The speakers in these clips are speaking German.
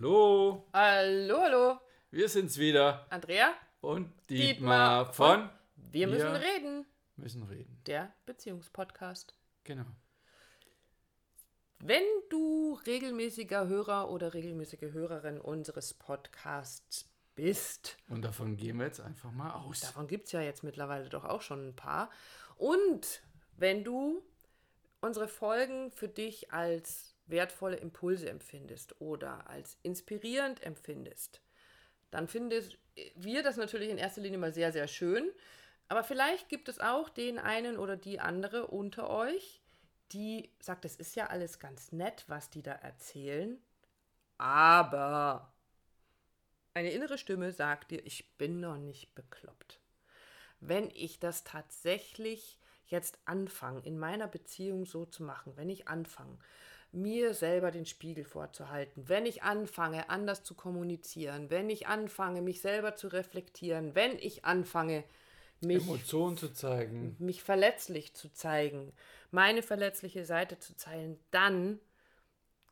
Hallo, Hallo, hallo. wir sind's wieder. Andrea? Und Dietmar Dietmar von Wir müssen Wir- reden. müssen reden. Der Beziehungspodcast. Genau. Wenn du regelmäßiger Hörer oder regelmäßige Hörerin unseres Podcasts bist, Und davon gehen wir jetzt einfach mal aus. davon gibt es ja jetzt mittlerweile doch auch schon ein paar, und wenn du unsere Folgen für dich als wertvolle Impulse empfindest oder als inspirierend empfindest, dann finden wir das natürlich in erster Linie mal sehr, sehr schön. Aber vielleicht gibt es auch den einen oder die andere unter euch, die sagt, es ist ja alles ganz nett, was die da erzählen, aber eine innere Stimme sagt dir, ich bin noch nicht bekloppt. Wenn ich das tatsächlich jetzt anfange, in meiner Beziehung so zu machen, wenn ich anfange, mir selber den Spiegel vorzuhalten, wenn ich anfange, anders zu kommunizieren, wenn ich anfange, mich selber zu reflektieren, wenn ich anfange, mich Emotionen zu zeigen. mich verletzlich zu zeigen, meine verletzliche Seite zu zeigen, dann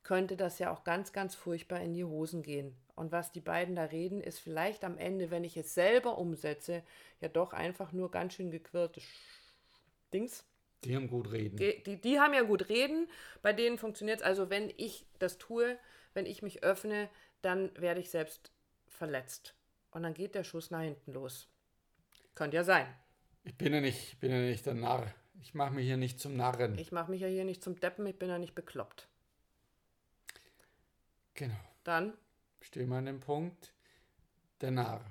könnte das ja auch ganz, ganz furchtbar in die Hosen gehen. Und was die beiden da reden, ist vielleicht am Ende, wenn ich es selber umsetze, ja doch einfach nur ganz schön gequirlte Dings. Die haben gut reden. Die, die, die haben ja gut reden, bei denen funktioniert es. Also wenn ich das tue, wenn ich mich öffne, dann werde ich selbst verletzt. Und dann geht der Schuss nach hinten los. Könnte ja sein. Ich bin ja nicht, bin ja nicht der Narr. Ich mache mich hier nicht zum Narren. Ich mache mich ja hier nicht zum Deppen, ich bin ja nicht bekloppt. genau. Dann, Stehen wir an dem Punkt. Der Narr.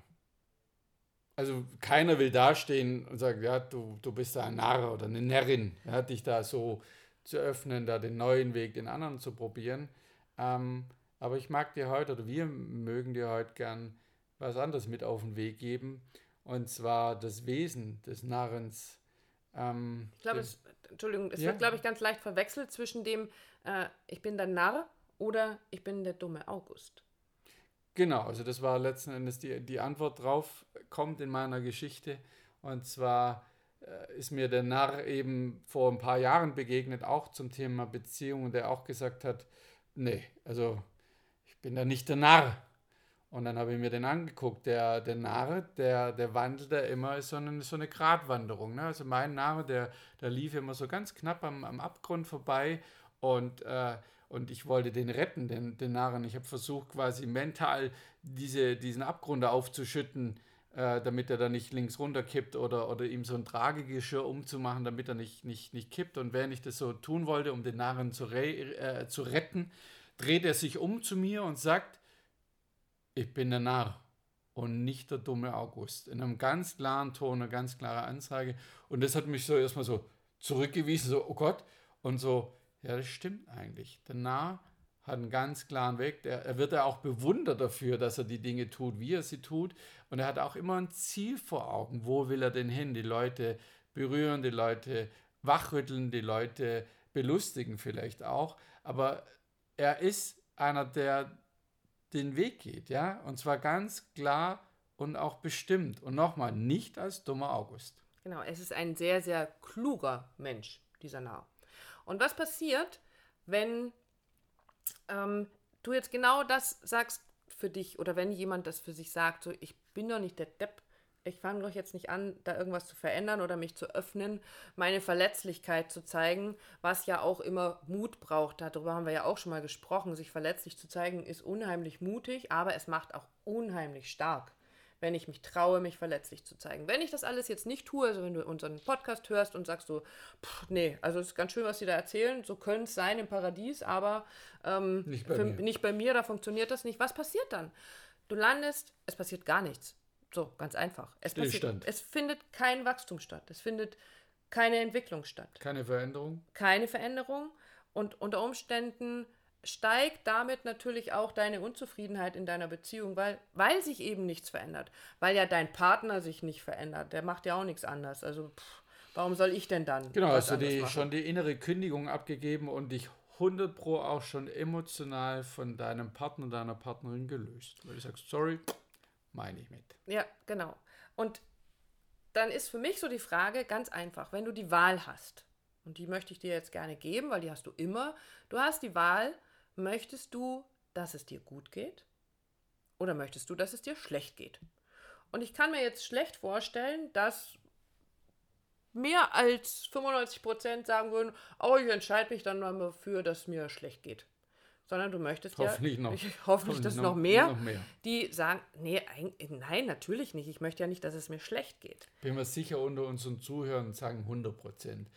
Also keiner will dastehen und sagen, ja, du, du bist da ein Narr oder eine Närrin, ja, dich da so zu öffnen, da den neuen Weg, den anderen zu probieren. Ähm, aber ich mag dir heute, oder wir mögen dir heute gern was anderes mit auf den Weg geben. Und zwar das Wesen des Narrens. Ähm, ich glaube, es, Entschuldigung, es Ja. wird, glaube ich, ganz leicht verwechselt zwischen dem, äh, ich bin der Narr oder ich bin der dumme August. Genau, also das war letzten Endes die, die Antwort drauf, kommt in meiner Geschichte. Und zwar äh, ist mir der Narr eben vor ein paar Jahren begegnet, auch zum Thema Beziehung, der auch gesagt hat, nee, also ich bin da nicht der Narr. Und dann habe ich mir den angeguckt, der, der Narr, der, der wandelt da immer so eine, so eine Gratwanderung. Ne? Also mein Narr, der, der lief immer so ganz knapp am, am Abgrund vorbei und, äh, und ich wollte den retten, den, den Narren. Ich habe versucht, quasi mental diese, diesen Abgrund aufzuschütten, äh, damit er da nicht links runter kippt oder, oder ihm so ein Tragegeschirr umzumachen, damit er nicht, nicht, nicht kippt. Und während ich das so tun wollte, um den Narren zu, re äh, zu retten, dreht er sich um zu mir und sagt, ich bin der Narr und nicht der dumme August. In einem ganz klaren Ton, eine ganz klare Ansage. Und das hat mich so erstmal so zurückgewiesen, so, oh Gott. Und so, ja, das stimmt eigentlich. Der Narr hat einen ganz klaren Weg. Der, er wird ja auch bewundert dafür, dass er die Dinge tut, wie er sie tut. Und er hat auch immer ein Ziel vor Augen. Wo will er denn hin? Die Leute berühren, die Leute wachrütteln, die Leute belustigen vielleicht auch. Aber er ist einer, der den Weg geht, ja, und zwar ganz klar und auch bestimmt. Und nochmal, nicht als dummer August. Genau, es ist ein sehr, sehr kluger Mensch, dieser Narr. Und was passiert, wenn ähm, du jetzt genau das sagst für dich oder wenn jemand das für sich sagt, so ich bin doch nicht der Depp, ich fange doch jetzt nicht an, da irgendwas zu verändern oder mich zu öffnen, meine Verletzlichkeit zu zeigen, was ja auch immer Mut braucht. Darüber haben wir ja auch schon mal gesprochen. Sich verletzlich zu zeigen ist unheimlich mutig, aber es macht auch unheimlich stark, wenn ich mich traue, mich verletzlich zu zeigen. Wenn ich das alles jetzt nicht tue, also wenn du unseren Podcast hörst und sagst so, pff, nee, also es ist ganz schön, was sie da erzählen, so könnte es sein im Paradies, aber ähm, Nicht bei für, mir. nicht bei mir, da funktioniert das nicht. Was passiert dann? Du landest, es passiert gar nichts. So, ganz einfach. Es, passiert, es findet kein Wachstum statt. Es findet keine Entwicklung statt. Keine Veränderung. Keine Veränderung. Und unter Umständen steigt damit natürlich auch deine Unzufriedenheit in deiner Beziehung, weil, weil sich eben nichts verändert. Weil ja dein Partner sich nicht verändert. Der macht ja auch nichts anders. Also, pff, warum soll ich denn dann? Genau, hast du die, schon die innere Kündigung abgegeben und dich 100 Pro auch schon emotional von deinem Partner, deiner Partnerin gelöst. Weil du sagst, sorry, meine ich mit. Ja, genau. Und dann ist für mich so die Frage ganz einfach, wenn du die Wahl hast, und die möchte ich dir jetzt gerne geben, weil die hast du immer, du hast die Wahl, möchtest du dass es dir gut geht? Oder möchtest du, dass es dir schlecht geht? Und ich kann mir jetzt schlecht vorstellen, dass mehr als 95 Prozent sagen würden, oh, ich entscheide mich dann mal dafür, dass es mir schlecht geht. Sondern du möchtest Hoffentlich ja, noch. ich, hoffentlich, dass noch- noch mehr, noch mehr. die sagen, nee, ein, nein, natürlich nicht. Ich möchte ja nicht, dass es mir schlecht geht. Bin mir sicher, unter unseren Zuhörern sagen 100 Prozent.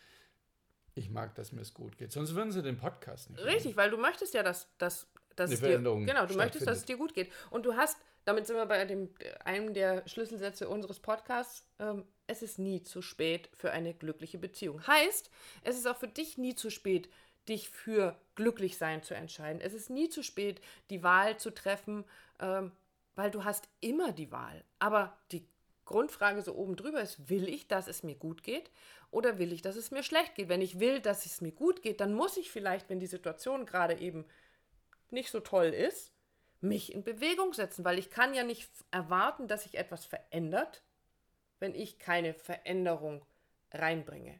Ich mag, dass mir es gut geht. Sonst würden sie den Podcast nicht. Richtig, weil du möchtest ja, dass, dass, dass es dir, genau, du möchtest, dass es dir gut geht. Und du hast, damit sind wir bei dem, einem der Schlüsselsätze unseres Podcasts, ähm, es ist nie zu spät für eine glückliche Beziehung. Heißt, es ist auch für dich nie zu spät, dich für glücklich sein zu entscheiden. Es ist nie zu spät, die Wahl zu treffen, ähm, weil du hast immer die Wahl. Aber die Grundfrage so oben drüber ist, will ich, dass es mir gut geht oder will ich, dass es mir schlecht geht? Wenn ich will, dass es mir gut geht, dann muss ich vielleicht, wenn die Situation gerade eben nicht so toll ist, mich in Bewegung setzen, weil ich kann ja nicht erwarten, dass sich etwas verändert, wenn ich keine Veränderung reinbringe.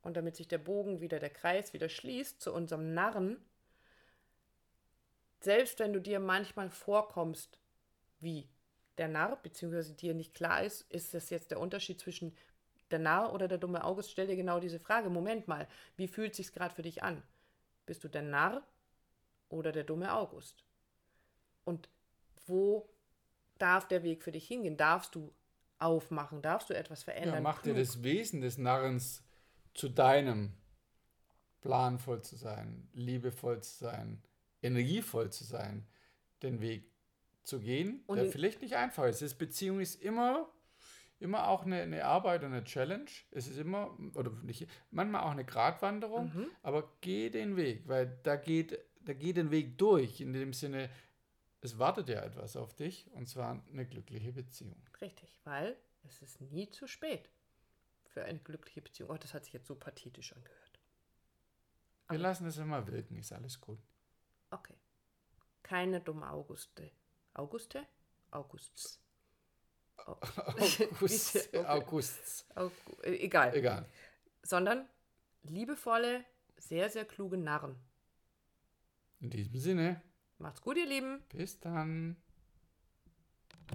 Und damit sich der Bogen wieder, der Kreis wieder schließt zu unserem Narren, selbst wenn du dir manchmal vorkommst wie der Narr, beziehungsweise dir nicht klar ist, ist das jetzt der Unterschied zwischen der Narr oder der dumme August, stell dir genau diese Frage. Moment mal, wie fühlt sich's gerade für dich an? Bist du der Narr oder der dumme August? Und wo darf der Weg für dich hingehen? Darfst du aufmachen? Darfst du etwas verändern? Ja, mach dir das Wesen des Narrens zu deinem. Planvoll zu sein, liebevoll zu sein, energievoll zu sein, den Weg zu gehen, Und der vielleicht nicht einfach ist. Das Beziehung ist immer, immer auch eine, eine Arbeit und eine Challenge. Es ist immer, oder nicht, manchmal auch eine Gratwanderung, Mhm. aber geh den Weg, weil da geht, da geht den Weg durch, in dem Sinne, es wartet ja etwas auf dich, und zwar eine glückliche Beziehung. Richtig, weil es ist nie zu spät für eine glückliche Beziehung. Oh, das hat sich jetzt so pathetisch angehört. Wir Aber- lassen es immer wirken, ist alles gut. Okay. Keine dumme Auguste. Auguste? Augusts. Au- August, Okay. August. Augu- äh, Egal. Egal. Sondern liebevolle, sehr, sehr kluge Narren. In diesem Sinne, Macht's gut, ihr Lieben. bis dann.